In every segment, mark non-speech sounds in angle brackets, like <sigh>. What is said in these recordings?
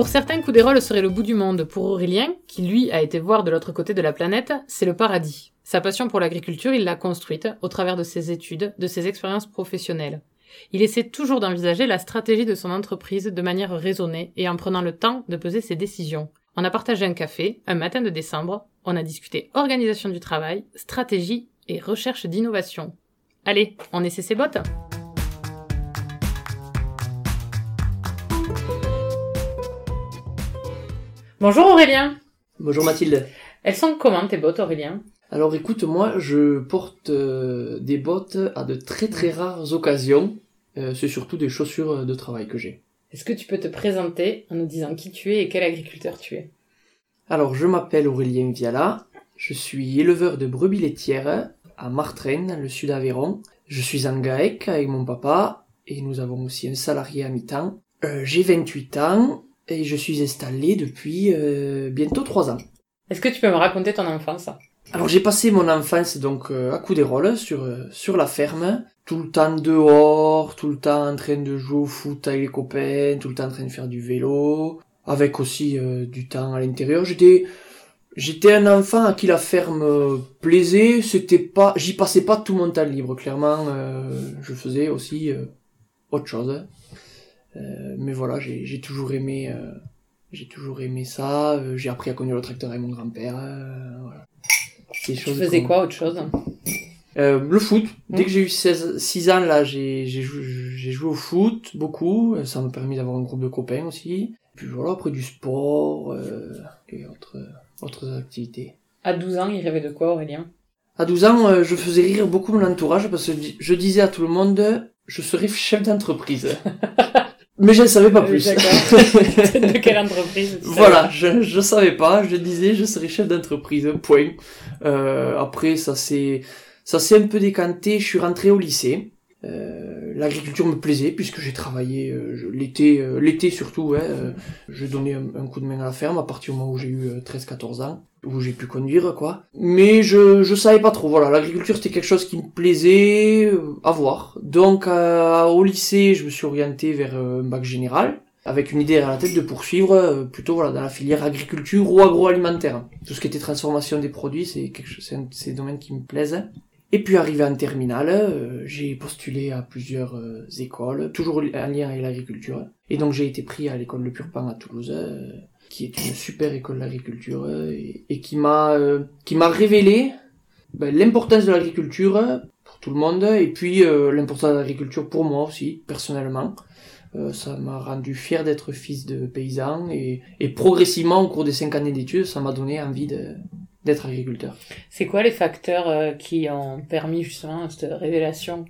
Pour certains, rôles serait le bout du monde. Pour Aurélien, qui lui a été voir de l'autre côté de la planète, c'est le paradis. Sa passion pour l'agriculture, il l'a construite au travers de ses études, de ses expériences professionnelles. Il essaie toujours d'envisager la stratégie de son entreprise de manière raisonnée et en prenant le temps de peser ses décisions. On a partagé un café, un matin de décembre, on a discuté organisation du travail, stratégie et recherche d'innovation. Allez, on essaie ses bottes Bonjour Aurélien Bonjour Mathilde. Elles sont comment tes bottes Aurélien? Alors écoute, moi je porte euh, des bottes à de très très rares occasions. Euh, c'est surtout des chaussures de travail que j'ai. Est-ce que tu peux te présenter en nous disant qui tu es et quel agriculteur tu es? Alors je m'appelle Aurélien Viala, je suis éleveur de brebis laitières à Martraine, dans le sud d'Aveyron. Je suis en GAEC avec mon papa et nous avons aussi un salarié à mi-temps. Euh, j'ai 28 ans et je suis installé depuis euh, bientôt 3 ans. Est-ce que tu peux me raconter ton enfance? Alors j'ai passé mon enfance donc euh, à rôles sur euh, sur la ferme, tout le temps dehors, tout le temps en train de jouer au foot avec les copains, tout le temps en train de faire du vélo, avec aussi euh, du temps à l'intérieur. J'étais j'étais un enfant à qui la ferme plaisait, c'était pas j'y passais pas tout mon temps libre clairement, je faisais aussi autre chose. Mais voilà, j'ai toujours aimé euh, j'ai toujours aimé ça, euh, j'ai appris à conduire le tracteur avec mon grand-père, euh, voilà. Tu faisais quoi autre chose euh, le foot. Dès Mm. que j'ai eu 16, 6 ans, là, j'ai, joué, au foot, beaucoup. Euh, Ça m'a permis d'avoir un groupe de copains aussi. Puis voilà, après du sport, euh, et autres, autres activités. À 12 ans, il rêvait de quoi Aurélien? À 12 ans, euh, je faisais rire beaucoup mon entourage parce que je disais à tout le monde, je serai chef d'entreprise. <laughs> Mais je ne savais pas Oui, plus. <laughs> de quelle entreprise Voilà, je, je savais pas, je disais je serais chef d'entreprise, point. Euh, après ça s'est ça s'est un peu décanté, je suis rentré au lycée. Euh, L'agriculture me plaisait puisque j'ai travaillé euh, l'été, euh, l'été surtout, ouais, euh, je donnais un, coup de main à la ferme à partir du moment où j'ai eu euh, 13-14 ans, où j'ai pu conduire quoi. Mais je je savais pas trop, voilà, l'agriculture c'était quelque chose qui me plaisait à voir. Donc au lycée je me suis orienté vers un bac général avec une idée à la tête de poursuivre plutôt voilà dans la filière agriculture ou agroalimentaire. Tout ce qui était transformation des produits, c'est quelque chose, c'est un de ces domaines qui me plaisent. Et puis arrivé en terminale, euh, j'ai postulé à plusieurs euh, écoles, toujours en lien avec l'agriculture. Et donc j'ai été pris à l'école Le Purpan à Toulouse, euh, qui est une super école d'agriculture et, qui m'a qui m'a révélé ben, l'importance de l'agriculture pour tout le monde et puis euh, l'importance de l'agriculture pour moi aussi personnellement. Euh, ça m'a rendu fier d'être fils de paysan et, et progressivement au cours des cinq années d'études, ça m'a donné envie de d'être agriculteur. C'est quoi les facteurs euh, qui ont permis justement cette révélation?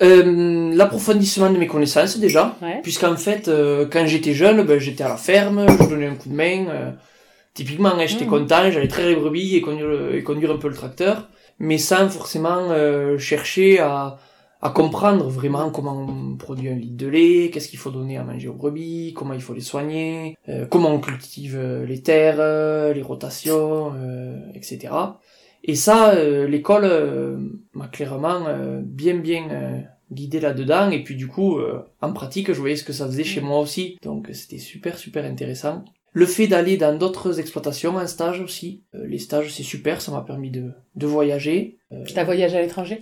Euh, L'approfondissement de mes connaissances déjà, Ouais. puisqu'en fait, euh, quand j'étais jeune, ben, j'étais à la ferme, je donnais un coup de main. euh, typiquement, hein, j'étais Mhm. content, j'allais très les brebis et conduire, le- et conduire un peu le tracteur, mais sans forcément chercher à, à comprendre vraiment comment on produit un litre de lait, qu'est-ce qu'il faut donner à manger aux brebis, comment il faut les soigner, euh, comment on cultive euh, les terres, euh, les rotations, euh, etc. Et ça, euh, l'école euh, m'a clairement euh, bien bien euh, guidé là-dedans. Et puis du coup, euh, en pratique, je voyais ce que ça faisait chez moi aussi. Donc c'était super super intéressant. Le fait d'aller dans d'autres exploitations en stage aussi. Euh, les stages c'est super, ça m'a permis de, de voyager. Euh, T'as voyagé à l'étranger?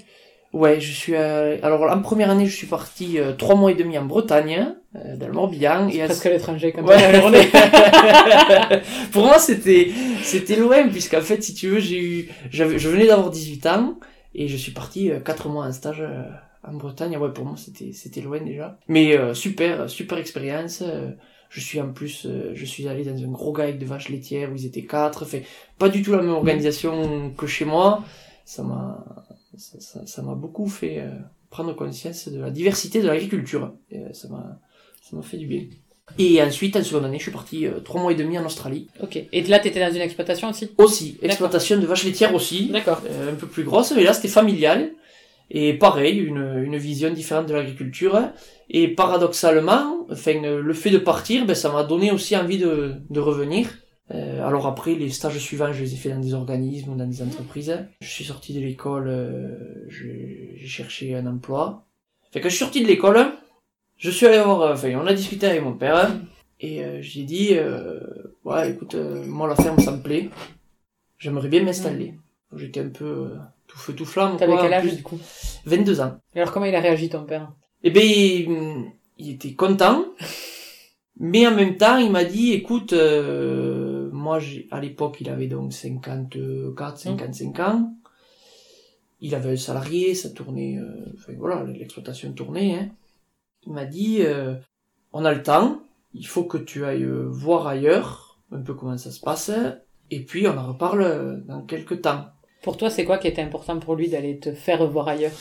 Ouais, je suis. euh, Alors en première année, je suis parti euh, trois mois et demi en Bretagne, euh, dans le Morbihan. Et à- Presque à l'étranger quand Ouais. même. la <laughs> journée. Pour moi, c'était c'était loin puisqu'en fait, si tu veux, j'ai eu j'avais je venais d'avoir 18 ans et je suis parti euh, quatre mois en stage euh, en Bretagne. Ouais, pour moi, c'était c'était loin déjà. Mais euh, super super expérience. je suis en plus euh, je suis allé dans un gros gaïque de vaches laitières où ils étaient quatre. Fait pas du tout la même organisation que chez moi. Ça m'a ça m'a beaucoup fait euh, prendre conscience de la diversité de l'agriculture. Euh, ça m'a fait du bien. Et ensuite, en seconde année, je suis parti euh, trois mois et demi en Australie. Ok. Et là, t'étais dans une exploitation aussi? Aussi, exploitation de vaches laitières aussi. D'accord. Euh, un peu plus grosse, mais là c'était familial. Et pareil, une, une vision différente de l'agriculture. Et paradoxalement, enfin, le fait de partir, ben, ça m'a donné aussi envie de, de revenir. Euh, alors après, les stages suivants, je les ai fait dans des organismes dans des entreprises. Je suis sorti de l'école, euh, j'ai cherché un emploi. Fait que je suis sorti de l'école, je suis allé voir, euh, enfin, on a discuté avec mon père, et euh, j'ai dit, euh, ouais, écoute, euh, moi la ferme, ça me plaît. J'aimerais bien m'installer. J'étais un peu euh, tout feu tout flamme. T'avais quel âge du coup 22 ans. Et alors comment il a réagi ton père? Eh ben, il, il était content, mais en même temps, il m'a dit, écoute, euh, moi, à l'époque, il avait donc 54, 55 ans. Il avait un salarié, ça tournait, euh, enfin voilà, l'exploitation tournait. Hein. Il m'a dit, euh, on a le temps, il faut que tu ailles euh, voir ailleurs, un peu comment ça se passe, et puis on en reparle dans quelques temps. Pour toi, c'est quoi qui était important pour lui d'aller te faire voir ailleurs?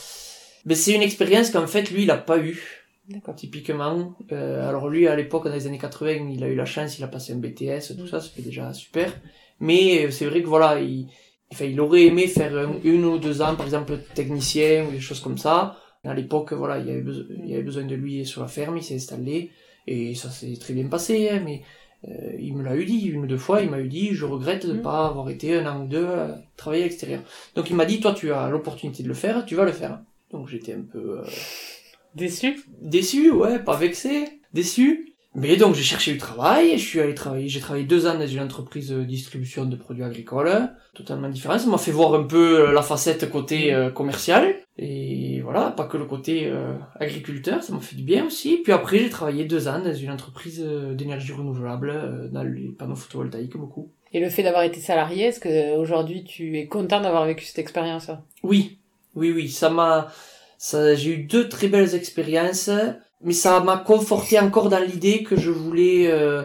Mais c'est une expérience qu'en fait, lui, il a pas eu. D'accord. typiquement. Euh, alors lui, à l'époque, dans les années 80, il a eu la chance, il a passé un BTS, tout ça, c'était déjà super. Mais euh, c'est vrai que voilà, il, enfin, il aurait aimé faire un- une ou deux ans, par exemple, technicien ou des choses comme ça. À l'époque, voilà, il y avait, besoin, il y avait besoin de lui sur la ferme, il s'est installé, et ça s'est très bien passé, hein, mais euh, il me l'a eu dit une ou deux fois, il m'a eu dit, je regrette de Mm. pas avoir été un an ou deux à travailler à l'extérieur. Donc il m'a dit, toi, tu as l'opportunité de le faire, tu vas le faire. Donc j'étais un peu... euh, Déçu? Déçu, ouais, pas vexé, déçu. Mais donc j'ai cherché du travail, je suis allé travailler, j'ai travaillé deux ans dans une entreprise de distribution de produits agricoles, totalement différent. Ça m'a fait voir un peu euh, la facette côté euh, commercial, et voilà, pas que le côté euh, agriculteur, ça m'a fait du bien aussi. Puis après j'ai travaillé deux ans dans une entreprise d'énergie renouvelable, euh, dans les panneaux photovoltaïques beaucoup. Et le fait d'avoir été salarié, est-ce que aujourd'hui tu es content d'avoir vécu cette expérience? Oui, oui, oui, ça m'a, j'ai eu deux très belles expériences, mais ça m'a conforté encore dans l'idée que je voulais, euh,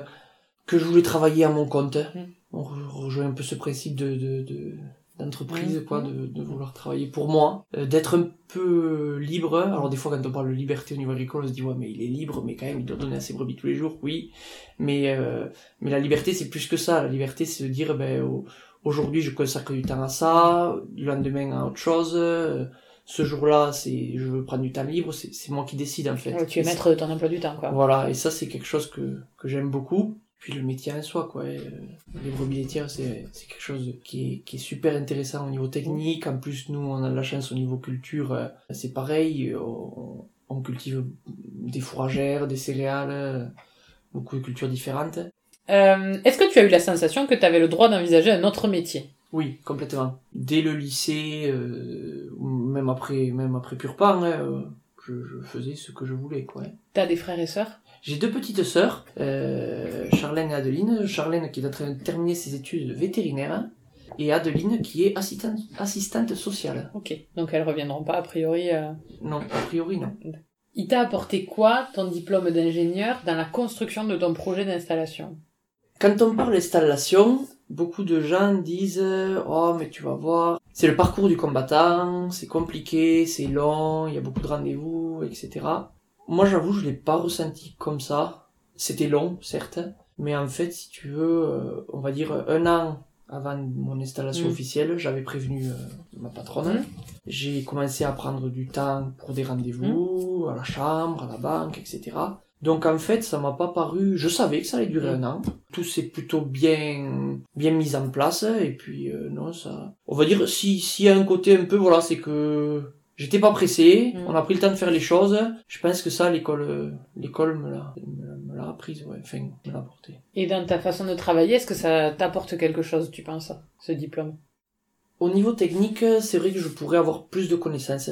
que je voulais travailler à mon compte. Mm. On re- rejoint un peu ce principe de, de, de d'entreprise, Mm. quoi, de, de vouloir travailler pour moi, euh, d'être un peu libre. Alors des fois, quand on parle de liberté au niveau agricole, on se dit ouais, mais il est libre, mais quand même, il doit donner à ses brebis tous les jours, oui. Mais euh, mais la liberté, c'est plus que ça. La liberté, c'est de dire ben au- aujourd'hui, je consacre du temps à ça, du lendemain à autre chose. Ce jour-là, c'est je veux prendre du temps libre, c'est moi qui décide en fait. Ouais, Tu es maître de ton emploi du temps, quoi. voilà, et ça c'est quelque chose que, que j'aime beaucoup. Puis le métier en soi, quoi. euh, Les brebis laitières, c'est quelque chose qui est, qui est super intéressant au niveau technique. En plus, nous, on a de la chance au niveau culture. euh, C'est pareil, on, on cultive des fourragères, des céréales, beaucoup de cultures différentes. Euh, est-ce que tu as eu la sensation que tu avais le droit d'envisager un autre métier? Oui, complètement. Dès le lycée, euh, même après, même après Purpan, hein, euh, je, je faisais ce que je voulais, quoi. T'as des frères et sœurs? J'ai deux petites sœurs, euh, Charlène et Adeline. Charlène qui est en train de terminer ses études de vétérinaire et Adeline qui est assistante, assistante sociale. Ok, donc elles reviendront pas a priori. euh. Non, a priori non. Il t'a apporté quoi, ton diplôme d'ingénieur, dans la construction de ton projet d'installation? Quand on parle d'installation, beaucoup de gens disent Oh mais tu vas voir, c'est le parcours du combattant, c'est compliqué, c'est long, il y a beaucoup de rendez-vous, etc. Moi j'avoue je l'ai pas ressenti comme ça. C'était long, certes, mais en fait si tu veux, euh, on va dire un an avant mon installation Mm. officielle, j'avais prévenu euh, ma patronne. Mm. J'ai commencé à prendre du temps pour des rendez-vous, à la chambre, à la banque, etc. Donc en fait, ça m'a pas paru. Je savais que ça allait durer un an. Tout s'est plutôt bien bien mis en place et puis euh, non ça. On va dire si s'il y a un côté un peu voilà, c'est que j'étais pas pressé. Mm. On a pris le temps de faire les choses. Je pense que ça l'école l'école me l'a me l'a- apprise ouais, enfin me l'a apporté. Et dans ta façon de travailler, est-ce que ça t'apporte quelque chose, tu penses, ce diplôme? Au niveau technique, c'est vrai que je pourrais avoir plus de connaissances.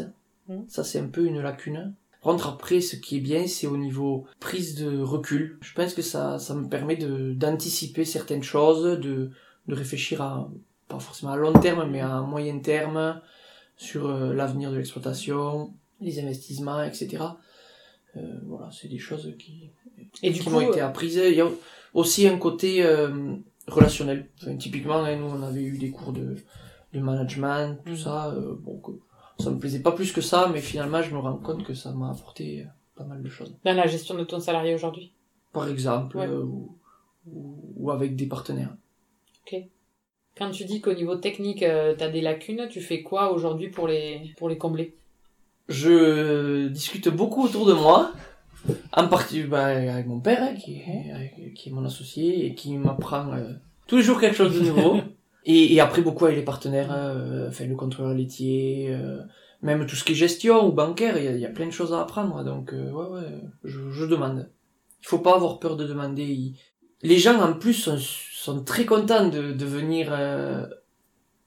Mm. Ça, c'est un peu une lacune. Contre, après, ce qui est bien, c'est au niveau prise de recul. Je pense que ça, ça me permet de, d'anticiper certaines choses, de, de réfléchir à, pas forcément à long terme, mais à moyen terme, sur euh, l'avenir de l'exploitation, les investissements, etc. Euh, voilà, c'est des choses qui, Et du qui coup, m'ont été euh, apprises. Il y a aussi un côté euh, relationnel. Enfin, typiquement, hein, nous, on avait eu des cours de, de management, tout Mhm. ça. bon, que ça me plaisait pas plus que ça, mais finalement, je me rends compte que ça m'a apporté euh, pas mal de choses. dans la gestion de ton salarié aujourd'hui? Par exemple, Ouais. euh, ou, ou, avec des partenaires. Quand tu dis qu'au niveau technique, euh, t'as des lacunes, tu fais quoi aujourd'hui pour les, pour les combler? Je discute beaucoup autour de moi, en partie bah, avec mon père, hein, qui, est, avec- qui est mon associé, et qui m'apprend euh, tous les jours quelque chose de nouveau. <laughs> et, et après, beaucoup avec les partenaires, euh, enfin, le contrôleur laitier, euh, même tout ce qui est gestion ou bancaire, il y a, plein de choses à apprendre. Donc, euh, ouais, ouais, je, je demande. Il faut pas avoir peur de demander. Les gens, en plus, sont, sont très contents de, de venir... euh,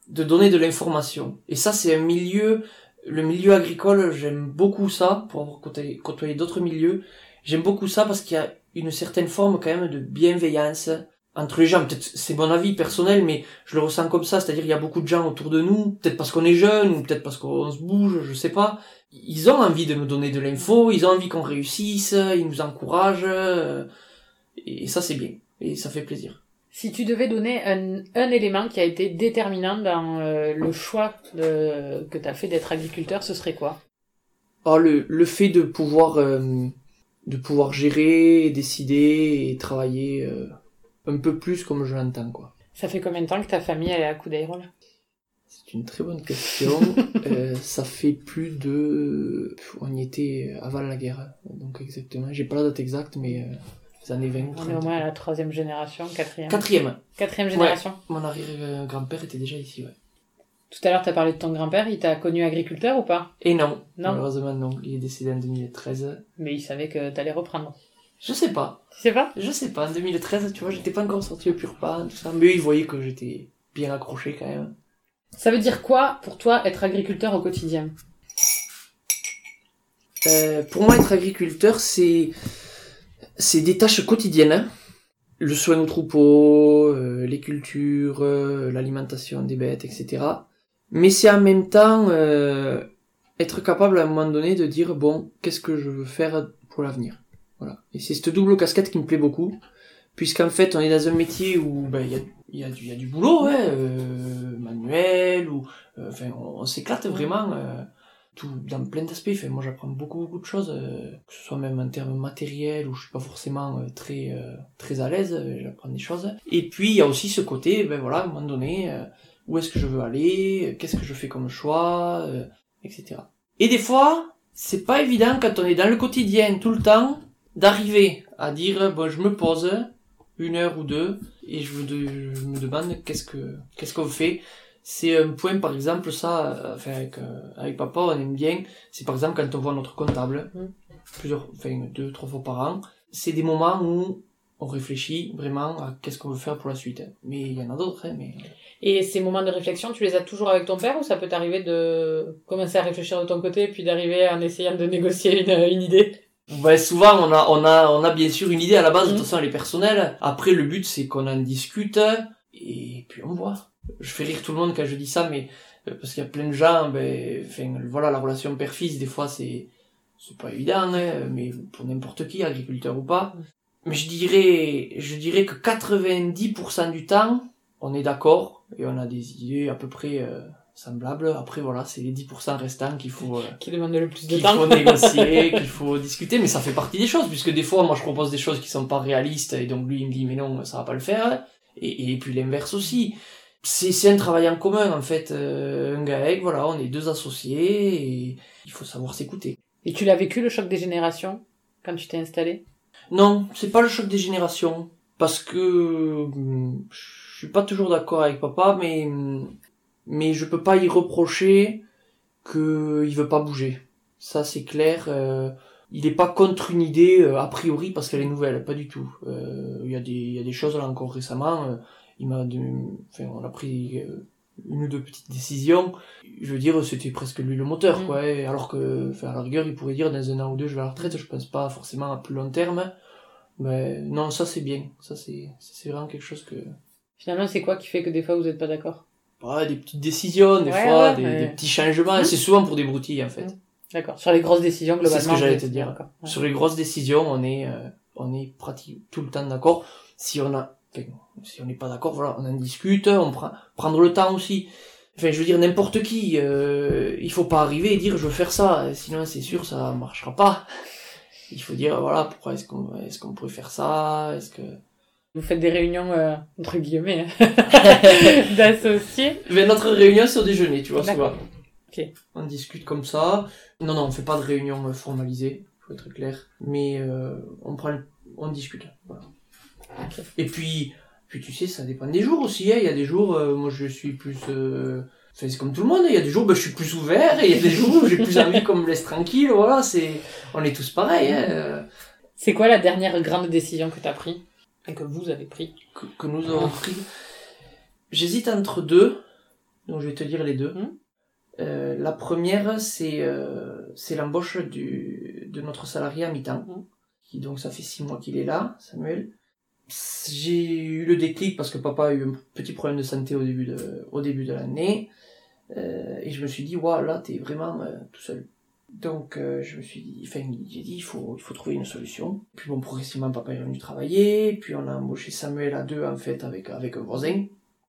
de donner de l'information. Et ça, c'est un milieu le milieu agricole, j'aime beaucoup ça, pour avoir côtoyé, côtoyé d'autres milieux. J'aime beaucoup ça parce qu'il y a une certaine forme quand même de bienveillance entre les gens. Peut-être c'est mon avis personnel, mais je le ressens comme ça. C'est-à-dire il y a beaucoup de gens autour de nous, peut-être parce qu'on est jeune ou peut-être parce qu'on se bouge, je sais pas. Ils ont envie de nous donner de l'info, ils ont envie qu'on réussisse, ils nous encouragent. euh, Et ça c'est bien. Et ça fait plaisir. Si tu devais donner un, un élément qui a été déterminant dans euh, le choix de, que t'as fait d'être agriculteur, ce serait quoi? Ah, le, le fait de pouvoir euh, de pouvoir gérer, décider et travailler euh, un peu plus comme je l'entends quoi. Ça fait combien de temps que ta famille elle est à Coudeiro là C'est une très bonne question. <laughs> Euh, ça fait plus de on y était avant la guerre donc exactement. J'ai pas la date exacte mais euh, les années 20 ou On est au 30. moins à la troisième génération, quatrième. Quatrième. Quatrième génération. Mon arrière-grand-père était déjà ici ouais. Tout à l'heure, t'as parlé de ton grand-père, il t'a connu agriculteur ou pas? Et non, Non. malheureusement non. Il est décédé en 2013. Mais il savait que t'allais reprendre. Je sais pas. Tu sais pas? Je sais pas, en 2013, tu vois, j'étais pas encore sorti au pur pan, tout ça. Mais ils voyaient que j'étais bien accroché quand même. Ça veut dire quoi pour toi être agriculteur au quotidien? Euh, pour moi, être agriculteur, c'est c'est des tâches quotidiennes. hein. Le soin au troupeau, euh, les cultures, euh, l'alimentation des bêtes, etc. Mais c'est en même temps euh, être capable à un moment donné de dire bon, qu'est-ce que je veux faire pour l'avenir? Voilà. Et c'est cette double casquette qui me plaît beaucoup, puisqu'en fait, on est dans un métier où ben, il y, a, y, a y a du boulot, ouais, euh, manuel, ou euh, enfin, on, s'éclate vraiment. euh, tout dans plein d'aspects. Enfin, moi, j'apprends beaucoup, beaucoup de choses, euh, que ce soit même en termes matériels où je suis pas forcément euh, très, euh, très à l'aise. j'apprends des choses. Et puis, il y a aussi ce côté, ben voilà, à un moment donné, où est-ce que je veux aller, qu'est-ce que je fais comme choix, etc. Et des fois, c'est pas évident quand on est dans le quotidien tout le temps d'arriver à dire, bon, je me pose une heure ou deux et je, me de- je me demande qu'est-ce que qu'est-ce qu'on fait. C'est un point par exemple ça euh, enfin avec euh, avec papa on aime bien. C'est par exemple quand on voit notre comptable Mm. plusieurs enfin deux trois fois par an c'est des moments où on réfléchit vraiment à qu'est-ce qu'on veut faire pour la suite. Mais il y en a d'autres hein, mais Et ces moments de réflexion, tu les as toujours avec ton père ou ça peut t'arriver de commencer à réfléchir de ton côté puis d'arriver en essayant de négocier une, une idée? Ouais, souvent on a on a on a bien sûr une idée à la base de Mhm. toute façon elle est personnelle. Après le but c'est qu'on en discute et puis on voit. Je fais rire tout le monde quand je dis ça mais euh, parce qu'il y a plein de gens ben enfin voilà la relation père-fils des fois c'est c'est pas évident hein, mais pour n'importe qui agriculteur ou pas. Mais je dirais je dirais que 90% du temps on est d'accord et on a des idées à peu près euh, semblables. Après voilà, c'est les 10% restants qu'il faut euh, qui demande le plus de qu'il temps faut négocier, <laughs> qu'il faut discuter, mais ça fait partie des choses, puisque des fois, moi, je propose des choses qui sont pas réalistes, et donc lui, il me dit, mais non, ça va pas le faire, et, et puis l'inverse aussi. C'est, c'est un travail en commun, en fait, euh, un GAEC, voilà, on est deux associés, et il faut savoir s'écouter. Et tu l'as vécu le choc des générations quand tu t'es installé? Non, c'est pas le choc des générations, parce que hum, je suis pas toujours d'accord avec papa, mais hum, mais je peux pas y reprocher que il veut pas bouger. Ça c'est clair. euh, il est pas contre une idée euh, a priori parce qu'elle est nouvelle, pas du tout. Euh, Il y a des il y a des choses là encore récemment. il m'a, enfin on a pris une ou deux petites décisions. Je veux dire c'était presque lui le moteur Mm. quoi. et alors que, enfin à la rigueur il pourrait dire dans un an ou deux je vais à la retraite. Je pense pas forcément à plus long terme. Mais non ça c'est bien. Ça c'est c'est vraiment quelque chose que Finalement, c'est quoi qui fait que des fois vous êtes pas d'accord? Des petites décisions, des Ouais, fois, ouais, des, petits changements. Mhm. C'est souvent pour des broutilles, en fait. Mhm. D'accord. Sur les grosses décisions, globalement. C'est ce que j'allais te dire. Ouais. Sur les grosses décisions, on est, euh, on est pratiquement tout le temps d'accord. Si on a, enfin, si on n'est pas d'accord, voilà, on en discute, on prend, prendre le temps aussi. Enfin, je veux dire, n'importe qui, euh, il faut pas arriver et dire je veux faire ça, sinon c'est sûr ça marchera pas. il faut dire voilà pourquoi est-ce qu'on est-ce qu'on pourrait faire ça est-ce que Vous faites des réunions, euh, entre guillemets, <laughs> d'associés. Mais notre réunion c'est au déjeuner tu vois souvent Ok. on discute comme ça non non on fait pas de réunion euh, formalisée faut être clair mais euh, on prend on discute voilà et puis puis tu sais ça dépend des jours aussi hein. il y a des jours euh, moi je suis plus Enfin, c'est comme tout le monde, il y a des jours où ben, je suis plus ouvert, et il y a des jours où j'ai plus envie qu'on me laisse tranquille, voilà, c'est, on est tous pareils, hein. C'est quoi la dernière grande décision que t'as pris Enfin, que vous avez pris que, que nous avons pris. J'hésite entre deux, donc je vais te dire les deux. Mhm. Euh, la première, c'est euh, c'est l'embauche de notre salarié à mi-temps, Mhm. qui donc ça fait six mois qu'il est là, Samuel. J'ai eu le déclic parce que papa a eu un petit problème de santé au début de au début de l'année, euh, et je me suis dit, waouh, là t'es vraiment euh, tout seul. Donc euh, je me suis dit, enfin j'ai dit il faut il faut trouver une solution. Puis bon progressivement papa est venu travailler, puis on a embauché Samuel à deux en fait avec avec un voisin.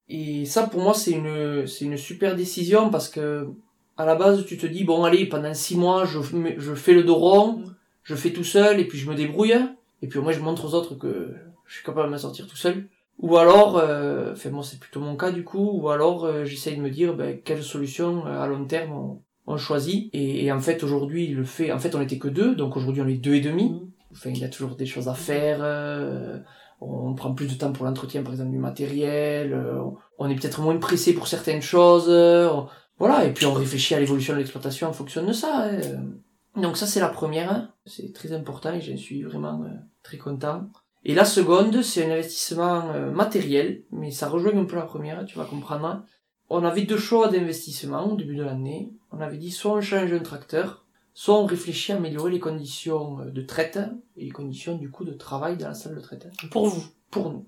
Et ça pour moi c'est une c'est une super décision parce que à la base tu te dis bon allez pendant six mois je je fais le dos rond, je fais tout seul et puis je me débrouille et puis au moins je montre aux autres que je suis capable de m'en sortir tout seul. Ou alors, euh, moi c'est plutôt mon cas du coup, ou alors euh, j'essaye de me dire ben, quelle solution euh, à long terme on choisit. Et, et en fait aujourd'hui il le fait, en fait on était que deux, donc aujourd'hui on est deux et demi. Enfin il y a toujours des choses à faire. euh, on prend plus de temps pour l'entretien par exemple du matériel. euh, on est peut-être moins pressé pour certaines choses. euh, on- voilà et puis on réfléchit à l'évolution de l'exploitation en fonction de ça. hein. Donc ça c'est la première, hein. c'est très important et j'en suis vraiment très content. Et la seconde, c'est un investissement matériel, mais ça rejoint un peu la première, tu vas comprendre. On avait deux choix d'investissement au début de l'année. On avait dit soit on change un tracteur, soit on réfléchit à améliorer les conditions euh, de traite et les conditions du coup de travail dans la salle de traite Pour vous. pour nous.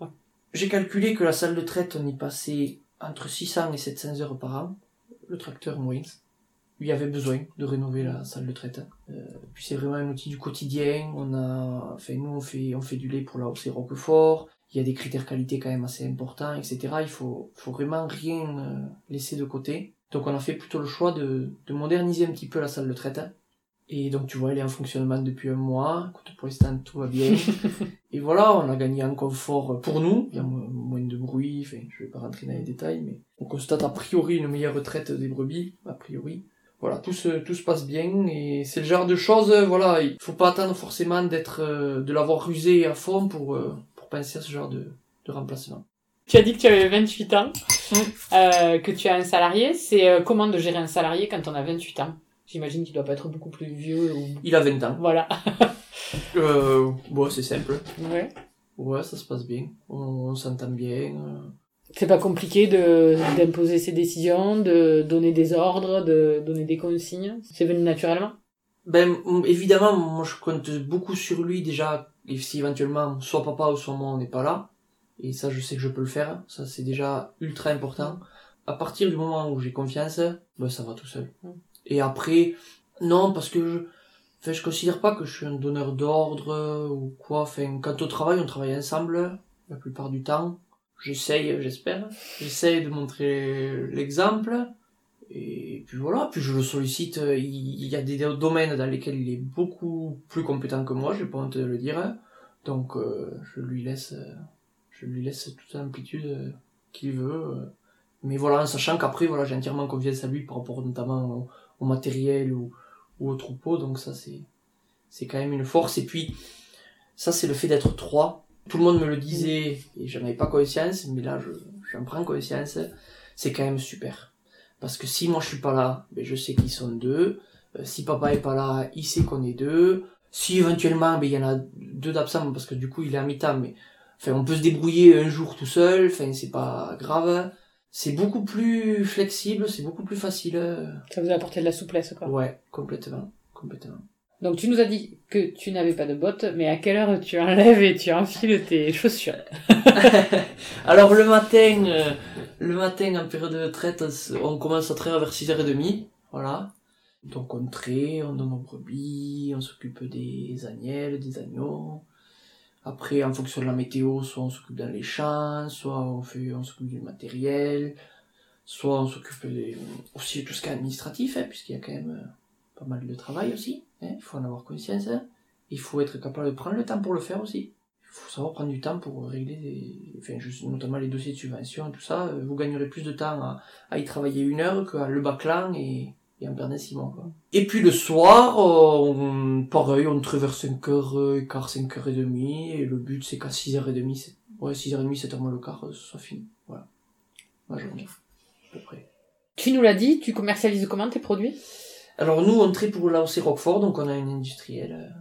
J'ai calculé que la salle de traite, on y passait entre 600 et 700 heures par an. Le tracteur moins. Il y avait besoin de rénover la salle de traite. Euh, puis c'est vraiment un outil du quotidien. On a, enfin nous on fait, on fait du lait pour la hausse Roquefort. Il y a des critères qualité quand même assez importants, etc. Il faut, faut vraiment rien euh, laisser de côté. Donc on a fait plutôt le choix de, de moderniser un petit peu la salle de traite. Et donc tu vois, elle est en fonctionnement depuis un mois. Écoute, pour l'instant tout va bien. <laughs> Et voilà, on a gagné en confort pour nous, il y a mo- moins de bruit, enfin, je vais pas rentrer dans les détails, mais on constate a priori une meilleure retraite des brebis, a priori. Voilà, tout se, tout se passe bien, et c'est le genre de choses, voilà, il faut pas attendre forcément d'être, euh, de l'avoir usé à fond pour, euh, pour penser à ce genre de, de remplacement. Tu as dit que tu avais 28 ans, Mm. euh, que tu as un salarié. C'est euh, comment de gérer un salarié quand on a 28 ans? J'imagine qu'il doit pas être beaucoup plus vieux ou... Il a 20 ans. Voilà. <laughs> Euh, bon, c'est simple. Ouais. Ouais, ça se passe bien. On, on s'entend bien. euh. C'est pas compliqué de d'imposer ses décisions, de donner des ordres, de donner des consignes? C'est venu naturellement? Ben, évidemment, moi je compte beaucoup sur lui déjà, et si éventuellement, soit papa ou soit moi on n'est pas là, et ça je sais que je peux le faire, ça c'est déjà ultra important. À partir du moment où j'ai confiance, ben ça va tout seul. Mm. Et après, non, parce que je, enfin, je considère pas que je suis un donneur d'ordre ou quoi, enfin, quand au travail, on travaille ensemble, la plupart du temps. J'essaye, j'espère, j'essaye de montrer l'exemple, et puis voilà, puis je le sollicite, euh, il y a des domaines dans lesquels il est beaucoup plus compétent que moi, j'ai pas honte de le dire. Donc euh, je lui laisse euh, je lui laisse toute l'amplitude qu'il veut. Mais voilà, en sachant qu'après voilà, j'ai entièrement confiance à lui par rapport notamment au, matériel ou, au troupeau, donc ça c'est c'est quand même une force. Et puis ça c'est le fait d'être trois. Tout le monde me le disait et j'en avais pas conscience, mais là je j'en prends conscience. C'est quand même super. Parce que si moi je suis pas là, ben je sais qu'ils sont deux. Euh, si papa est pas là, il sait qu'on est deux. Si éventuellement, ben il y en a deux d'absents parce que du coup il est à mi-temps, mais enfin on peut se débrouiller un jour tout seul. Enfin c'est pas grave. C'est beaucoup plus flexible, c'est beaucoup plus facile. Ça vous a apporté de la souplesse, quoi. Ouais, complètement, complètement. Donc tu nous as dit que tu n'avais pas de bottes, mais à quelle heure tu <laughs> enlèves et tu enfiles tes chaussures <laughs> Alors le matin, euh, le matin en période de traite, on commence à traire vers 6h30, voilà. Donc on traite, on donne aux brebis, on s'occupe des agnelles, des agneaux. Après, en fonction de la météo, soit on s'occupe dans les champs, soit on fait, on s'occupe du matériel, soit on s'occupe des- aussi de tout ce qui est administratif, hein, puisqu'il y a quand même euh, pas mal de travail aussi, hein, il faut en avoir conscience. hein. il faut être capable de prendre le temps pour le faire aussi. Il faut savoir prendre du temps pour régler, des... enfin, juste, notamment les dossiers de subvention et tout ça. Vous gagnerez plus de temps à, y travailler une heure qu'à le bâclan et, et en six mois. Quoi. Et puis le soir, on, pareil, on traverse 5h, quart, 5h30, et le but c'est qu'à 6h30, ouais, 6h30, 7h moins le quart, ce soit fini. Voilà. Ma journée, à peu près. Tu nous l'as dit, tu commercialises comment tes produits? Alors nous, on traite pour l'AOC Roquefort, donc on a une industrielle euh,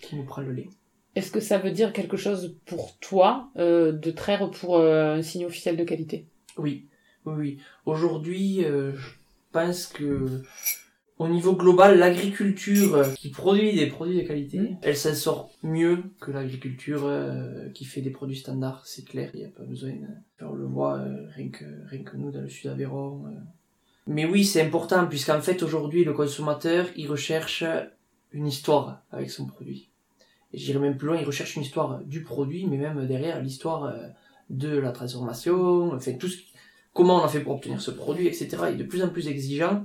qui nous prend le lait. Est-ce que ça veut dire quelque chose pour toi euh, de traire pour euh, un signe officiel de qualité? Oui, oui, oui. Aujourd'hui, euh, je pense que au niveau global, l'agriculture qui produit des produits de qualité, elle s'en sort mieux que l'agriculture euh, qui fait des produits standards, c'est clair, il n'y a pas besoin. On le voit euh, rien, que, rien que nous dans le sud Aveyron. euh. Mais oui, c'est important, puisqu'en fait aujourd'hui, le consommateur, il recherche une histoire avec son produit. Et j'irai même plus loin, il recherche une histoire du produit, mais même derrière l'histoire euh, de la transformation, enfin tout ce comment on a fait pour obtenir ce produit, etc. Il est de plus en plus exigeant.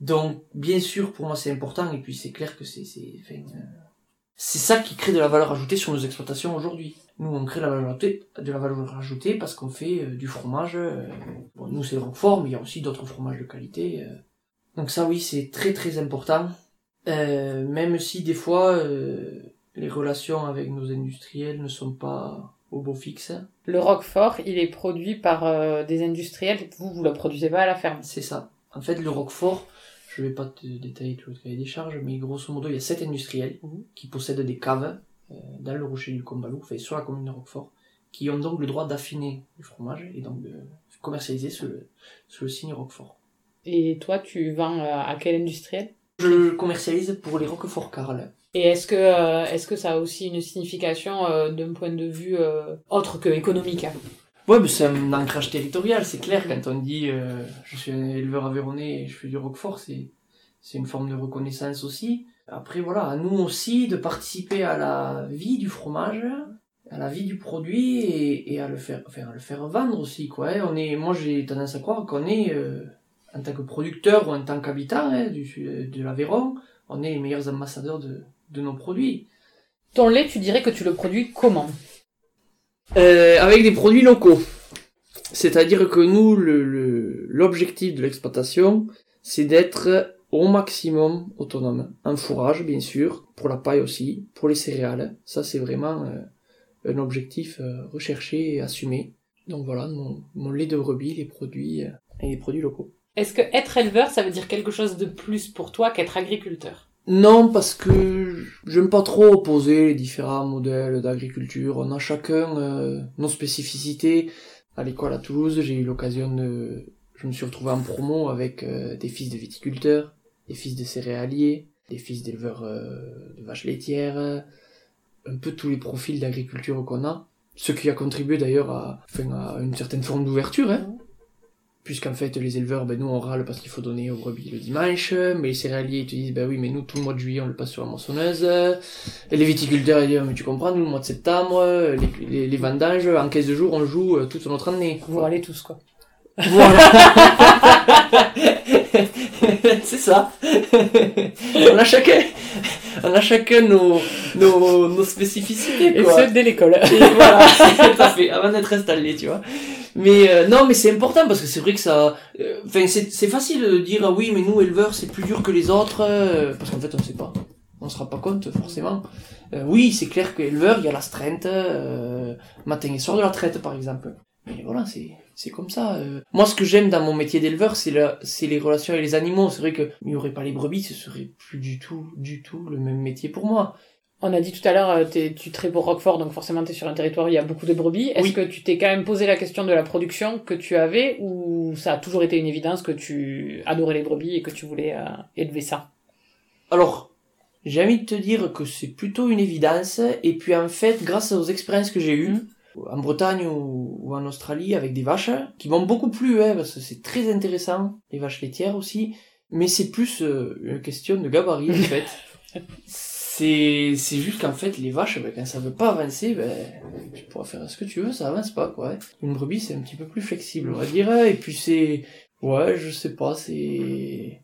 Donc, bien sûr, pour moi, c'est important, et puis c'est clair que c'est, c'est, enfin, euh, c'est ça qui crée de la valeur ajoutée sur nos exploitations aujourd'hui. Nous, on crée la valeur ajoutée, de la valeur ajoutée parce qu'on fait euh, du fromage. euh, bon, nous, c'est le Roquefort, mais il y a aussi d'autres fromages de qualité. euh. Donc ça, oui, c'est très très important. Euh, même si des fois, euh, les relations avec nos industriels ne sont pas au beau fixe. Le Roquefort, il est produit par des industriels, vous, vous le produisez pas à la ferme. C'est ça. En fait, le Roquefort, je vais pas te détailler tout le cahier des charges, mais grosso modo, il y a sept industriels Mhm. qui possèdent des caves euh, dans le rocher du Combalou, sur la commune de Roquefort, qui ont donc le droit d'affiner du fromage et donc de commercialiser sous le, sous le signe Roquefort. Et toi, tu vends euh, à quel industriel? Je le commercialise pour les Roquefort Carl. Et est-ce que, euh, est-ce que ça a aussi une signification euh, d'un point de vue euh, autre que économique hein? Ouais, c'est un ancrage territorial, c'est clair. Quand on dit euh, je suis un éleveur aveyronnais et je fais du Roquefort, c'est c'est une forme de reconnaissance aussi. Après, voilà, à nous aussi de participer à la vie du fromage, à la vie du produit et, et à le faire, le faire vendre aussi, quoi. On est, moi, j'ai tendance à croire qu'on est, euh, en tant que producteur ou en tant qu'habitant hein, du, de l'Aveyron, on est les meilleurs ambassadeurs de, de nos produits. Ton lait, tu dirais que tu le produis comment? Euh, avec des produits locaux. C'est-à-dire que nous, le, le- l'objectif de l'exploitation, c'est d'être au maximum autonome. En fourrage, bien sûr, pour la paille aussi, pour les céréales. Ça, c'est vraiment euh, un objectif euh, recherché et assumé. Donc voilà, mon, mon lait de brebis, les produits euh, et les produits locaux. Est-ce que être éleveur, ça veut dire quelque chose de plus pour toi qu'être agriculteur? Non, parce que j'aime pas trop opposer les différents modèles d'agriculture. On a chacun euh, nos spécificités. À l'école à Toulouse, j'ai eu l'occasion de... Je me suis retrouvé en promo avec euh, des fils de viticulteurs, des fils de céréaliers, des fils d'éleveurs euh, de vaches laitières, euh, un peu tous les profils d'agriculture qu'on a. Ce qui a contribué d'ailleurs à, enfin, à une certaine forme d'ouverture, hein. Puisqu'en fait, les éleveurs, ben, nous, on râle parce qu'il faut donner aux brebis le dimanche, mais les céréaliers, ils te disent, ben oui, mais nous, tout le mois de juillet, on le passe sur la moissonneuse. Et les viticulteurs, ils disent, mais tu comprends, nous, le mois de septembre, les, les, les vendanges, en 15 jours, on joue euh, toute notre année. Vous râlez tous, quoi. Voilà. <laughs> c'est ça. on a chacun, on a chacun nos, nos, nos spécificités, Et quoi. ce, dès l'école. Et voilà, tout à fait, avant d'être installé, tu vois. Mais euh, non, mais c'est important parce que c'est vrai que ça. euh, Enfin, c'est c'est facile de dire ah oui, mais nous éleveurs c'est plus dur que les autres euh, parce qu'en fait on sait pas, on se rend pas compte forcément. Euh, oui, c'est clair que éleveur il y a l'astreinte, euh, matin et soir de la traite par exemple. Mais voilà, c'est c'est comme ça. euh. Moi, ce que j'aime dans mon métier d'éleveur, c'est la, c'est les relations avec les animaux. C'est vrai que il y aurait pas les brebis, ce serait plus du tout, du tout le même métier pour moi. On a dit tout à l'heure, euh, tu traites pour Roquefort, donc forcément t'es sur un territoire où il y a beaucoup de brebis. Est-ce Oui. que tu t'es quand même posé la question de la production que tu avais, ou ça a toujours été une évidence que tu adorais les brebis et que tu voulais euh, élever ça? Alors, j'ai envie de te dire que c'est plutôt une évidence, et puis en fait, grâce aux expériences que j'ai eues, en Bretagne ou, ou en Australie, avec des vaches, qui m'ont beaucoup plu, hein, parce que c'est très intéressant, les vaches laitières aussi, mais c'est plus euh, une question de gabarit, en <laughs> fait. C'est, c'est juste qu'en fait, les vaches, ben, quand ça veut pas avancer, ben, tu pourras faire ce que tu veux, ça avance pas, quoi. Une brebis, c'est un petit peu plus flexible, on va dire, hein, et puis c'est, ouais, je sais pas, c'est,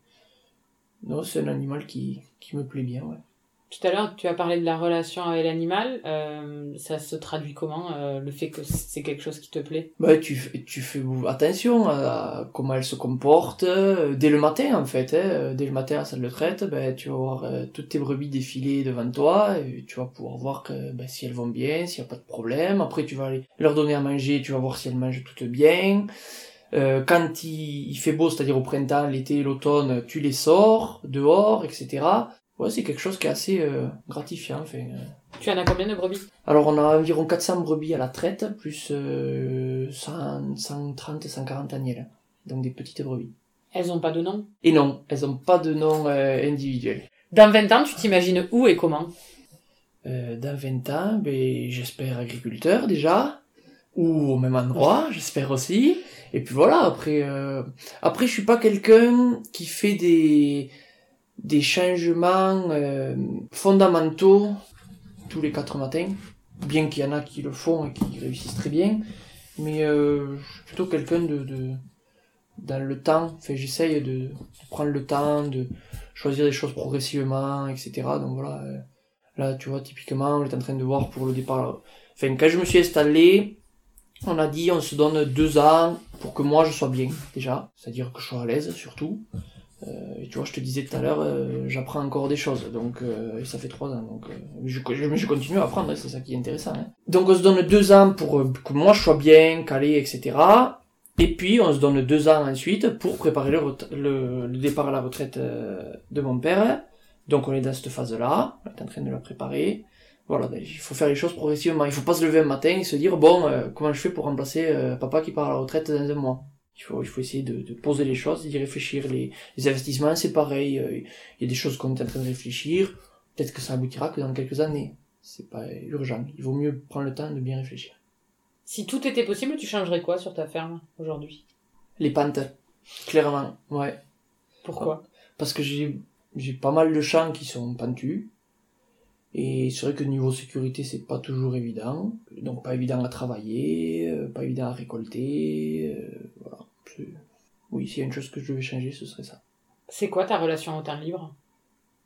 non, c'est un animal qui, qui me plaît bien, ouais. Tout à l'heure, tu as parlé de la relation avec l'animal. Euh, ça se traduit comment, euh, le fait que c'est quelque chose qui te plaît? Bah, tu, tu fais attention à comment elle se comporte euh, dès le matin en fait. Hein. Dès le matin salle de traite, ben, tu vas voir toutes tes brebis défiler devant toi tu vas pouvoir voir que, ben, si elles vont bien, s'il n'y a pas de problème. Après tu vas aller leur donner à manger, tu vas voir si elles mangent toutes bien. Euh, quand il, il fait beau, c'est-à-dire au printemps, l'été, l'automne, tu les sors dehors, etc. Ouais, c'est quelque chose qui est assez euh, gratifiant. Enfin, euh. Tu en as combien de brebis? Alors on a environ 400 brebis à la traite, plus euh, 100, 130, 140 agnelles. Donc des petites brebis. Elles ont pas de nom? Et non, elles ont pas de nom euh, individuel. Dans 20 ans, tu t'imagines où et comment? Dans 20 ans, ben, j'espère agriculteur déjà, ou au même endroit, j'espère aussi. Et puis voilà, après, après je suis pas quelqu'un qui fait des, des changements euh, fondamentaux tous les quatre matins, bien qu'il y en a qui le font et qui réussissent très bien. Mais euh, je suis plutôt quelqu'un de, de dans le temps, enfin, j'essaye de, de prendre le temps, de choisir des choses progressivement, etc. Donc voilà. euh, Là, tu vois, typiquement, on est en train de voir pour le départ. Enfin, quand je me suis installé, on a dit on se donne deux ans pour que moi je sois bien, déjà. C'est-à-dire que je sois à l'aise, surtout. Euh, et tu vois, je te disais tout à l'heure, euh, j'apprends encore des choses. Donc, euh, et ça fait trois ans. Donc, je, je, je continue à apprendre, hein, c'est ça qui est intéressant. hein. Donc, on se donne deux ans pour que moi je sois bien, calé, etc. Et puis, on se donne deux ans ensuite pour préparer le, le, le départ à la retraite de mon père. Donc on est dans cette phase-là, on est en train de la préparer. Voilà, ben, il faut faire les choses progressivement. Il faut pas se lever un matin et se dire bon, euh, comment je fais pour remplacer euh, papa qui part à la retraite dans un mois? Il faut, il faut essayer de, de poser les choses, d'y réfléchir. Les, les investissements, c'est pareil. euh, Il y a des choses qu'on est en train de réfléchir. Peut-être que ça aboutira que dans quelques années. C'est pas urgent. Il vaut mieux prendre le temps de bien réfléchir. Si tout était possible, tu changerais quoi sur ta ferme aujourd'hui? Les pentes, clairement, ouais. Pourquoi? Parce que j'ai j'ai pas mal de champs qui sont pentus et c'est vrai que niveau sécurité c'est pas toujours évident donc pas évident à travailler euh, pas évident à récolter euh, oui s'il y a une chose que je devais changer ce serait ça. C'est quoi ta relation au temps libre?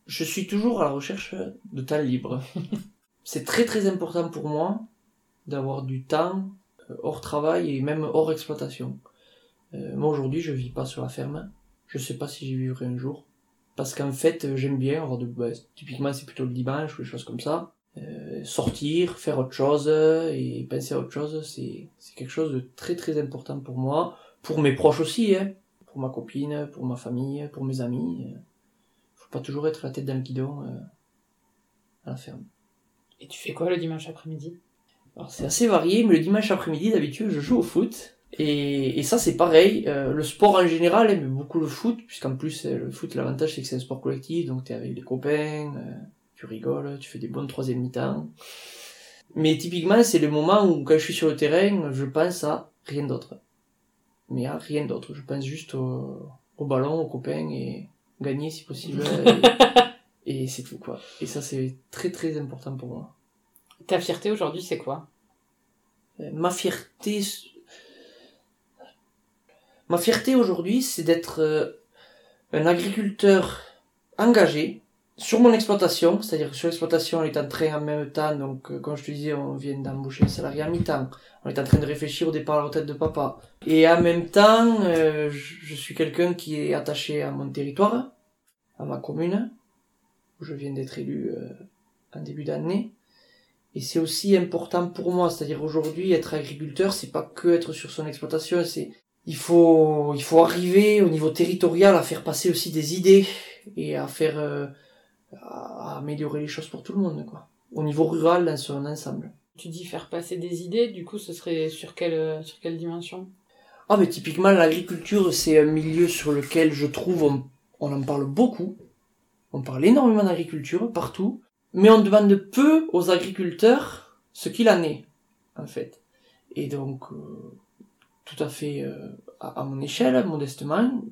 Je suis toujours à la recherche de temps libre. <laughs> C'est très très important pour moi d'avoir du temps euh, hors travail et même hors exploitation. Euh, moi aujourd'hui je vis pas sur la ferme. Je sais pas si j'y vivrai un jour. Parce qu'en fait j'aime bien avoir de bah, typiquement c'est plutôt le dimanche ou des choses comme ça. Euh, sortir faire autre chose et penser à autre chose c'est quelque chose de très très important pour moi pour mes proches aussi hein pour ma copine pour ma famille pour mes amis euh, faut pas toujours être la tête dans le guidon euh, à la ferme Et tu fais quoi le dimanche après-midi? Alors c'est assez varié, mais le dimanche après-midi, d'habitude, je joue au foot. Et, et ça, c'est pareil. euh, le sport en général aime beaucoup le foot, puisqu'en plus, euh, le foot, l'avantage, c'est que c'est un sport collectif, donc t'es avec des copains, euh, tu rigoles, tu fais des bonnes troisième mi-temps. Mais typiquement, c'est le moment où, quand je suis sur le terrain, je pense à rien d'autre. Mais à rien d'autre. Je pense juste au, au ballon, aux copains, et gagner si possible. <laughs> et et c'est tout, quoi. Et ça, c'est très très important pour moi. Ta fierté aujourd'hui, c'est quoi? Euh, ma fierté ma fierté aujourd'hui c'est d'être euh, un agriculteur engagé sur mon exploitation c'est-à-dire que sur l'exploitation on est en train en même temps donc euh, comme je te disais on vient d'embaucher un salarié à mi-temps. On est en train de réfléchir au départ à la retraite de papa. Et en même temps euh, je suis quelqu'un qui est attaché à mon territoire à ma commune où je viens d'être élu euh, en début d'année. Et c'est aussi important pour moi, c'est-à-dire aujourd'hui, être agriculteur, c'est pas que être sur son exploitation, c'est, il faut, il faut arriver au niveau territorial à faire passer aussi des idées et à faire, euh, à améliorer les choses pour tout le monde, quoi. Au niveau rural, dans son ensemble. Tu dis faire passer des idées, du coup, ce serait sur quelle, sur quelle dimension? Ah, mais typiquement, l'agriculture, c'est un milieu sur lequel je trouve, on, on en parle beaucoup. On parle énormément d'agriculture, partout. Mais on demande peu aux agriculteurs ce qu'il en est, en fait. Et donc, euh, tout à fait euh, à, à mon échelle, modestement,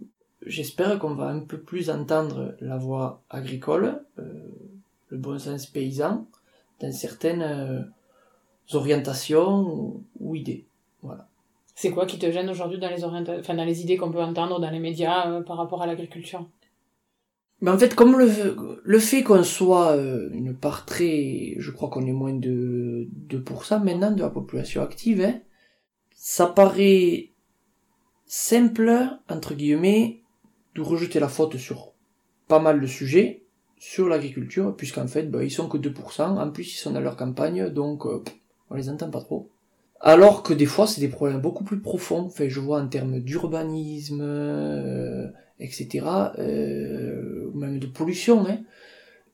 j'espère qu'on va un peu plus entendre la voix agricole, euh, le bon sens paysan, dans certaines euh, orientations ou, ou idées. Voilà. C'est quoi qui te gêne aujourd'hui dans les orienta- enfin, dans les idées qu'on peut entendre dans les médias euh, par rapport à l'agriculture? Mais en fait, comme le, le fait qu'on soit euh, une part très, je crois qu'on est moins de 2% maintenant de la population active, hein, ça paraît simple, entre guillemets, de rejeter la faute sur pas mal de sujets, sur l'agriculture, puisqu'en fait, bah, ils sont que 2%, en plus ils sont dans leur campagne, donc euh, on les entend pas trop. Alors que des fois, c'est des problèmes beaucoup plus profonds. Enfin, je vois en termes d'urbanisme, euh, etc., euh, même de pollution. Hein.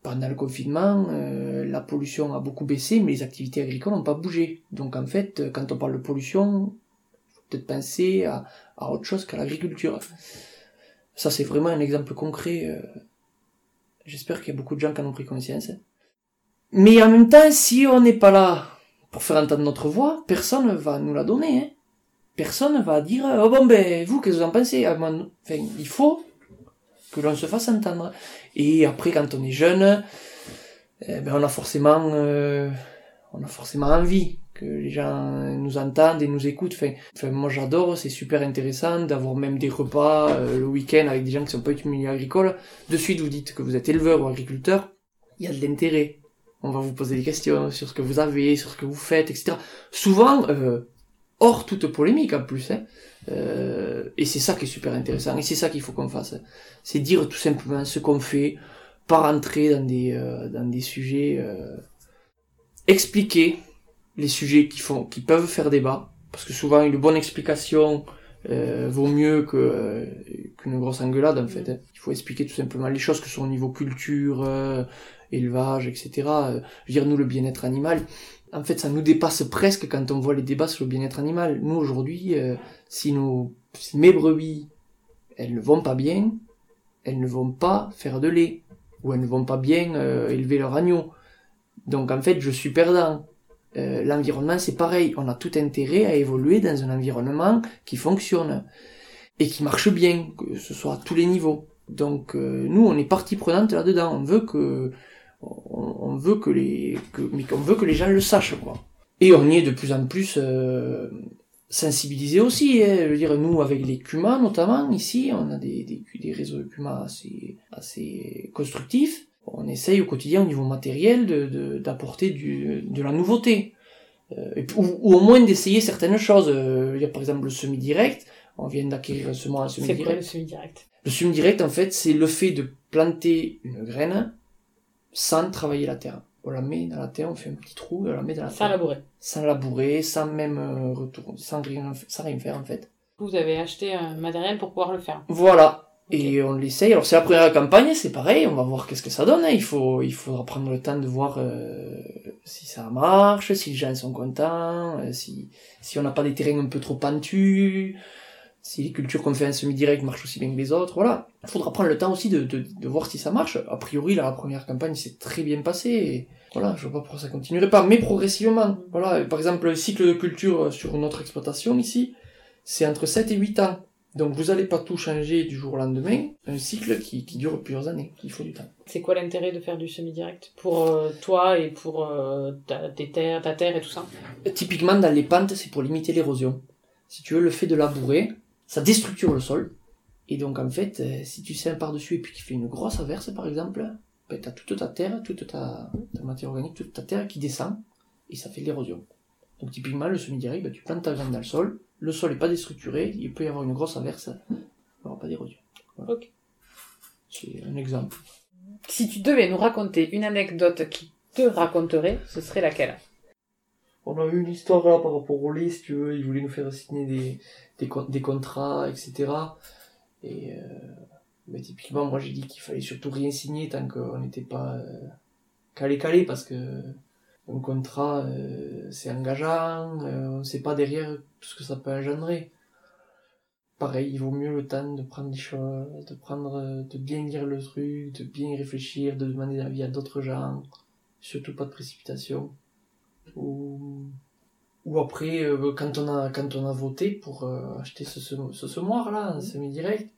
Pendant le confinement, euh, la pollution a beaucoup baissé, mais les activités agricoles n'ont pas bougé. Donc en fait, quand on parle de pollution, il faut peut-être penser à, à, autre chose qu'à l'agriculture. Ça, c'est vraiment un exemple concret. Euh, j'espère qu'il y a beaucoup de gens qui en ont pris conscience. Mais en même temps, si on n'est pas là pour faire entendre notre voix, personne va nous la donner. Hein. Personne va dire oh bon ben vous qu'est-ce que vous en pensez? Ah, Enfin, il faut que l'on se fasse entendre. Et après, quand on est jeune, eh ben on a forcément, euh, on a forcément envie que les gens nous entendent et nous écoutent. Enfin, enfin moi j'adore, c'est super intéressant d'avoir même des repas euh, le week-end avec des gens qui sont pas du milieu agricole. De suite, vous dites que vous êtes éleveur ou agriculteur. Il y a de l'intérêt on va vous poser des questions sur ce que vous avez, sur ce que vous faites, etc. Souvent, euh, hors toute polémique en plus. Hein. Euh, et c'est ça qui est super intéressant, et c'est ça qu'il faut qu'on fasse. C'est dire tout simplement ce qu'on fait, pas rentrer dans des, euh, dans des sujets... Euh, expliquer les sujets qui, font, qui peuvent faire débat, parce que souvent une bonne explication euh, vaut mieux que euh, qu'une grosse engueulade en fait. Hein. Il faut expliquer tout simplement les choses que sont au niveau culture, élevage, etc. Euh, je veux dire, nous, le bien-être animal, en fait, ça nous dépasse presque quand on voit les débats sur le bien-être animal. Nous, aujourd'hui, euh, si, nos, mes brebis, elles ne vont pas bien, elles ne vont pas faire de lait, ou elles ne vont pas bien euh, élever leur agneau. Donc, en fait, je suis perdant. L'environnement, c'est pareil. On a tout intérêt à évoluer dans un environnement qui fonctionne et qui marche bien, que ce soit à tous les niveaux. Donc, nous, on est partie prenante là-dedans. On veut que on, veut que les, mais qu'on veut que les gens le sachent, quoi. Et on y est de plus en plus euh, sensibilisé aussi. Hein. Je veux dire, nous, avec les CUMA notamment, ici, on a des, des, des réseaux de CUMA assez, assez constructifs. On essaye au quotidien, au niveau matériel, de, d'apporter du, de la nouveauté. Euh, ou, au moins d'essayer certaines choses. Euh, il y a par exemple le semi-direct. On vient d'acquérir un semi-direct. C'est quoi le semi-direct? Le semi-direct, en fait, c'est le fait de planter une graine sans travailler la terre. On la met dans la terre, on fait un petit trou et on la met dans la terre. Sans labourer. Sans labourer, sans même euh, retour, sans rien, sans rien faire en fait. Vous avez acheté un matériel pour pouvoir le faire. Voilà. Et on l'essaye. Alors c'est la première campagne, c'est pareil. On va voir qu'est-ce que ça donne. Hein. Il faut, il faudra prendre le temps de voir euh, si ça marche, si les gens sont contents, euh, si, si on n'a pas des terrains un peu trop pentus si les cultures qu'on fait en semi-direct marchent aussi bien que les autres, voilà. Il faudra prendre le temps aussi de, de, de voir si ça marche. A priori, la première campagne s'est très bien passée, et voilà, je vois pas pourquoi ça continuerait pas, mais progressivement. Voilà, par exemple, le cycle de culture sur notre exploitation ici, c'est entre 7 et 8 ans. Donc vous allez pas tout changer du jour au lendemain, un cycle qui, qui dure plusieurs années, il faut du temps. C'est quoi l'intérêt de faire du semi-direct Pour euh, toi et pour euh, ta, tes terres, ta terre et tout ça? Typiquement dans les pentes, c'est pour limiter l'érosion. Si tu veux, le fait de labourer, ça déstructure le sol. Et donc en fait, euh, si tu sèmes par-dessus et puis qu'il fait une grosse averse par exemple, ben, t'as toute ta terre, toute ta, matière organique, toute ta terre qui descend, et ça fait de l'érosion. Donc typiquement le semi-direct, ben, tu plantes ta graine dans le sol, le sol est pas déstructuré, il peut y avoir une grosse averse, il n'y aura pas d'érosion. Ok. C'est un exemple. Si tu devais nous raconter une anecdote qui te raconterait, ce serait laquelle? On a eu une histoire là par rapport au lait, si tu veux, ils voulaient nous faire signer des, des, contrats, etc. Et euh, mais typiquement, moi j'ai dit qu'il fallait surtout rien signer tant qu'on n'était pas euh, calé calé parce que un contrat euh, c'est engageant, on ne sait pas derrière tout ce que ça peut engendrer. Pareil, il vaut mieux le temps de prendre des choses, de prendre, de bien lire le truc, de bien réfléchir, de demander l'avis à d'autres gens, surtout pas de précipitation. Ou ou après euh, quand on a quand on a voté pour euh, acheter ce, ce, ce semoir là un semi-direct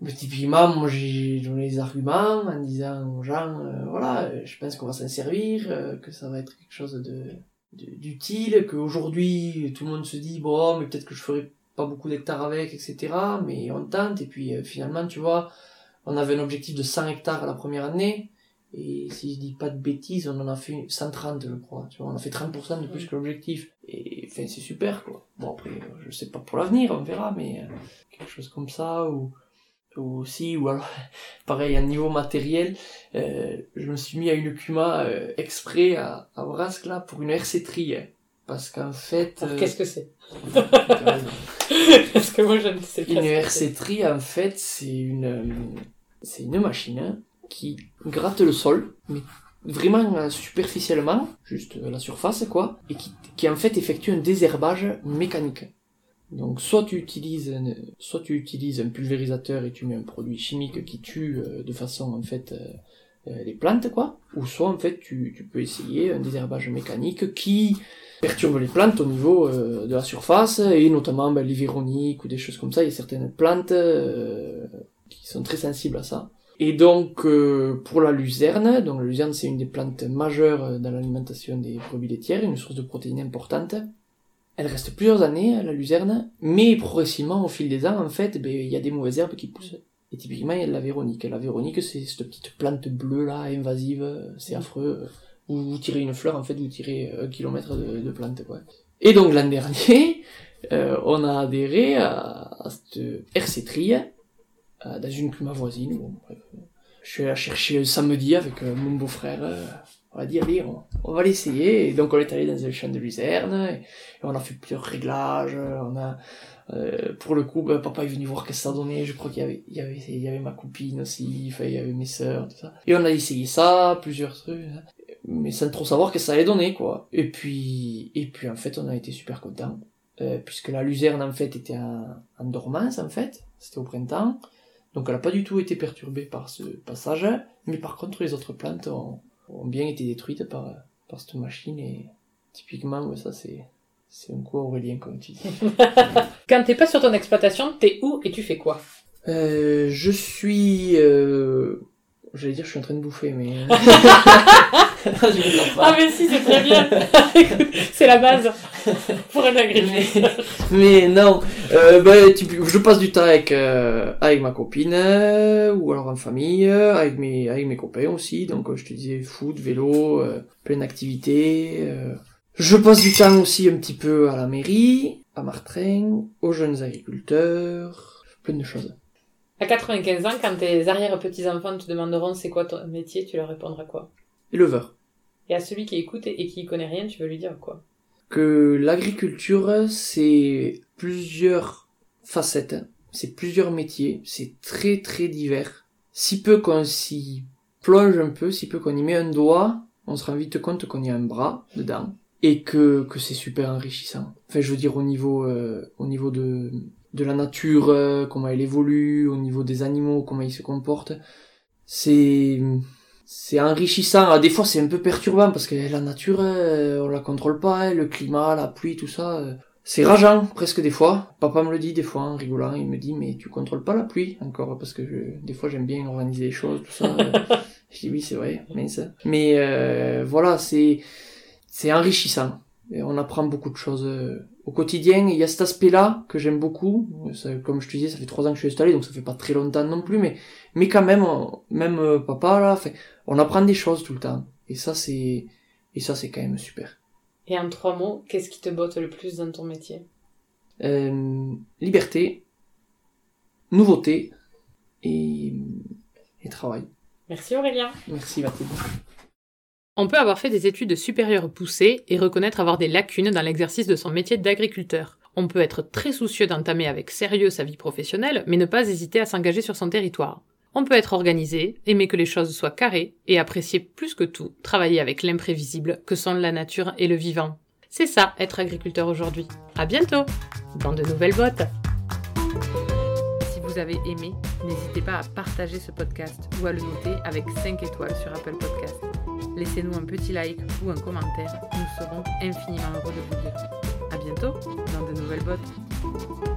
mais typiquement moi j'ai donné les arguments en disant aux gens euh, voilà je pense qu'on va s'en servir que ça va être quelque chose de d'utile qu'aujourd'hui tout le monde se dit bon mais peut-être que je ferai pas beaucoup d'hectares avec etc mais on tente et puis finalement tu vois on avait un objectif de 100 hectares la première année. Et si je dis pas de bêtises, on en a fait 130, je crois. Tu vois, on a fait 30% de plus que l'objectif. Et enfin, c'est super, quoi. Bon, après, je sais pas pour l'avenir, on verra, mais euh, quelque chose comme ça, ou aussi, ou alors, <laughs> pareil, à niveau matériel, euh, je me suis mis à une Kuma euh, exprès à, à Brasque, là, pour une RC tri. hein. Parce qu'en fait... Euh, Qu'est-ce que c'est. <laughs> <laughs> Parce que moi, je ne sais pas. Une RC tri, en fait, c'est une, euh, c'est une machine hein, qui gratte le sol, mais vraiment euh, superficiellement, juste euh, la surface, quoi, et qui, qui en fait effectue un désherbage mécanique. Donc, soit tu utilises, un- soit tu utilises un pulvérisateur et tu mets un produit chimique qui tue euh, de façon, en fait, euh, euh, les plantes, quoi, ou soit, en fait, tu, peux essayer un désherbage mécanique qui perturbe les plantes au niveau de la surface, et notamment ben, les véroniques ou des choses comme ça. Il y a certaines plantes qui sont très sensibles à ça. Et donc, pour la luzerne, donc la luzerne c'est une des plantes majeures dans l'alimentation des brebis laitières, une source de protéines importante. Elle reste plusieurs années, la luzerne, mais progressivement, au fil des ans, en fait, ben, il y a des mauvaises herbes qui poussent. Et typiquement, il y a de la véronique. La véronique, c'est cette petite plante bleue là, invasive, euh, c'est affreux. Vous, vous tirez une fleur, en fait, vous tirez un kilomètre de, de plante, quoi. Et donc l'an dernier, <laughs> euh, on a adhéré à, à cette RC Tri, euh, dans une Kuma voisine. Bon, bref. Je suis allé la chercher samedi avec euh, mon beau-frère. On a dit, allez, on, va l'essayer. Donc on est allé dans un champ de luzerne, et, on a fait plusieurs réglages. On a, euh, pour le coup, ben, papa est venu voir qu'est-ce que ça donnait. Je crois qu'il y avait, il y avait, ma copine aussi, il y avait mes sœurs, tout ça. Et on a essayé ça, plusieurs trucs hein. mais sans trop savoir que ça allait donner quoi. Et puis et puis en fait on a été super contents euh, puisque la luzerne en fait était en, en dormance en fait, c'était au printemps. Donc elle a pas du tout été perturbée par ce passage, mais par contre les autres plantes ont, ont bien été détruites par par cette machine et typiquement ouais, ça c'est c'est un coup aurélien comme tu dis. <laughs> Quand t'es pas sur ton exploitation, t'es où et tu fais quoi? Euh, je suis euh... j'allais dire je suis en train de bouffer mais <laughs> dire pas. Ah mais si, c'est très bien. <laughs> C'est la base pour un agriculteur. Mais non, euh, bah, typ- je passe du temps avec euh, avec ma copine euh, ou alors en famille, euh, avec mes avec mes copains aussi. Donc euh, je te disais foot, vélo, euh, plein d'activités. euh. Je passe du temps aussi un petit peu à la mairie, à Martrain, aux jeunes agriculteurs, plein de choses. À 95 ans, quand tes arrière-petits-enfants te demanderont c'est quoi ton métier, tu leur répondras quoi? Éleveur. Et à celui qui écoute et qui y connaît rien, tu veux lui dire quoi? Que l'agriculture c'est plusieurs facettes, c'est plusieurs métiers, c'est très très divers. Si peu qu'on s'y plonge un peu, si peu qu'on y met un doigt, on se rend vite compte qu'on y a un bras dedans et que que c'est super enrichissant. Enfin, je veux dire au niveau euh, au niveau de de la nature, euh, comment elle évolue, au niveau des animaux, comment ils se comportent, c'est c'est enrichissant. Des fois, c'est un peu perturbant parce que la nature, euh, on la contrôle pas, hein, le climat, la pluie, tout ça. euh, c'est rageant, presque des fois. Papa me le dit des fois en rigolant. Il me dit, mais tu contrôles pas la pluie encore parce que je- des fois, j'aime bien organiser les choses, tout ça. <laughs> je dis oui, c'est vrai, mince. Mais euh, voilà, c'est c'est enrichissant. Et on apprend beaucoup de choses euh, au quotidien. Il y a cet aspect-là que j'aime beaucoup. Ça, comme je te disais, ça fait trois ans que je suis installé, donc ça fait pas très longtemps non plus, mais mais quand même, même euh, papa là, fait, on apprend des choses tout le temps. Et ça, c'est et ça, c'est quand même super. Et en trois mots, qu'est-ce qui te botte le plus dans ton métier? Euh, liberté, nouveauté et, et travail. Merci Aurélien. Merci Mathilde. On peut avoir fait des études supérieures poussées et reconnaître avoir des lacunes dans l'exercice de son métier d'agriculteur. On peut être très soucieux d'entamer avec sérieux sa vie professionnelle, mais ne pas hésiter à s'engager sur son territoire. On peut être organisé, aimer que les choses soient carrées, et apprécier plus que tout travailler avec l'imprévisible que sont la nature et le vivant. C'est ça, être agriculteur aujourd'hui. À bientôt dans de nouvelles bottes. Si vous avez aimé, n'hésitez pas à partager ce podcast ou à le noter avec 5 étoiles sur Apple Podcast. Laissez-nous un petit like ou un commentaire, nous serons infiniment heureux de vous lire. À bientôt dans de nouvelles bottes.